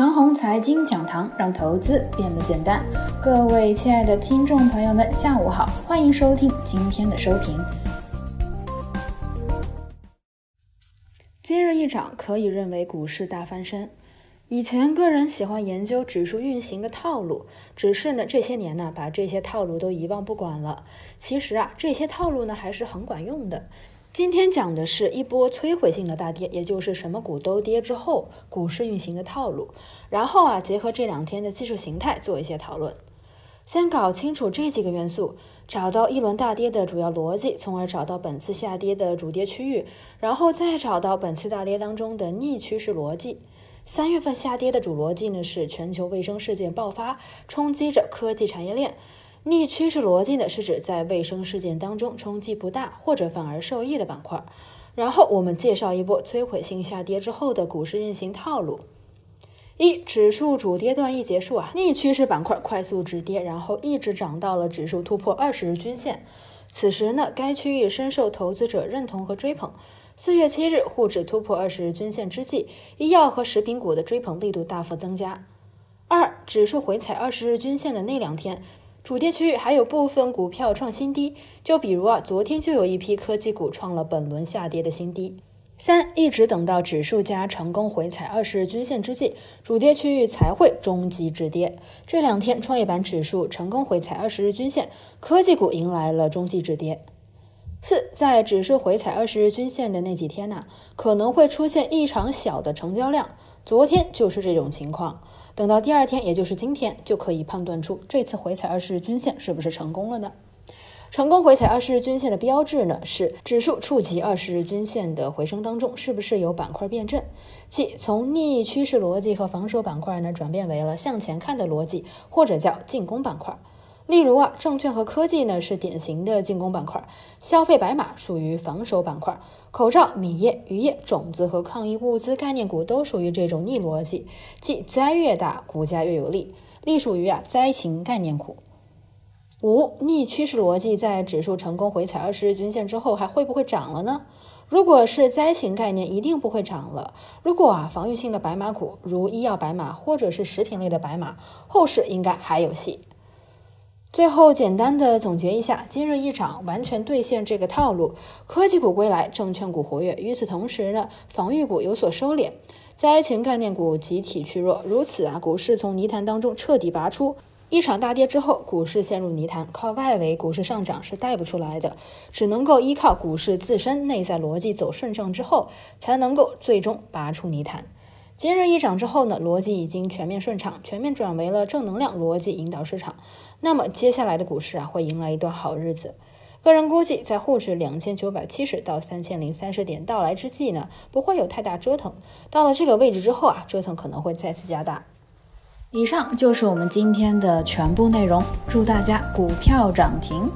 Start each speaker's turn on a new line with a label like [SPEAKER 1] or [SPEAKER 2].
[SPEAKER 1] 长虹财经讲堂让投资变得简单。各位亲爱的听众朋友们，下午好，欢迎收听今天的收评。今日一涨，可以认为股市大翻身。以前个人喜欢研究指数运行的套路，只是呢这些年呢把这些套路都遗忘不管了。其实啊这些套路呢还是很管用的。今天讲的是一波摧毁性的大跌，也就是什么股都跌之后，股市运行的套路。然后啊，结合这两天的技术形态做一些讨论。先搞清楚这几个元素，找到一轮大跌的主要逻辑，从而找到本次下跌的主跌区域，然后再找到本次大跌当中的逆趋势逻辑。三月份下跌的主逻辑呢是全球卫生事件爆发，冲击着科技产业链。逆趋势逻辑呢，是指在卫生事件当中冲击不大或者反而受益的板块。然后我们介绍一波摧毁性下跌之后的股市运行套路。一、指数主跌段一结束啊，逆趋势板块快速止跌，然后一直涨到了指数突破二十日均线。此时呢，该区域深受投资者认同和追捧。四月七日沪指突破二十日均线之际，医药和食品股的追捧力度大幅增加。二、指数回踩二十日均线的那两天。主跌区域还有部分股票创新低，就比如啊，昨天就有一批科技股创了本轮下跌的新低。三，一直等到指数加成功回踩二十日均线之际，主跌区域才会终极止跌。这两天创业板指数成功回踩二十日均线，科技股迎来了终极止跌。四，在指数回踩二十日均线的那几天呢，可能会出现异常小的成交量。昨天就是这种情况，等到第二天，也就是今天，就可以判断出这次回踩二十日均线是不是成功了呢？成功回踩二十日均线的标志呢，是指数触及二十日均线的回升当中，是不是有板块变阵，即从逆趋势逻辑和防守板块呢，转变为了向前看的逻辑，或者叫进攻板块。例如啊，证券和科技呢是典型的进攻板块，消费白马属于防守板块，口罩、米业、渔业、种子和抗疫物资概念股都属于这种逆逻辑，即灾越大，股价越有利，隶属于啊灾情概念股。五逆趋势逻辑在指数成功回踩二十日均线之后，还会不会涨了呢？如果是灾情概念，一定不会涨了。如果啊防御性的白马股，如医药白马或者是食品类的白马，后市应该还有戏。最后简单的总结一下，今日一涨完全兑现这个套路，科技股归来，证券股活跃。与此同时呢，防御股有所收敛，灾情概念股集体趋弱。如此啊，股市从泥潭当中彻底拔出。一场大跌之后，股市陷入泥潭，靠外围股市上涨是带不出来的，只能够依靠股市自身内在逻辑走顺畅之后，才能够最终拔出泥潭。今日一涨之后呢，逻辑已经全面顺畅，全面转为了正能量逻辑引导市场。那么接下来的股市啊，会迎来一段好日子。个人估计，在沪指两千九百七十到三千零三十点到来之际呢，不会有太大折腾。到了这个位置之后啊，折腾可能会再次加大。以上就是我们今天的全部内容，祝大家股票涨停。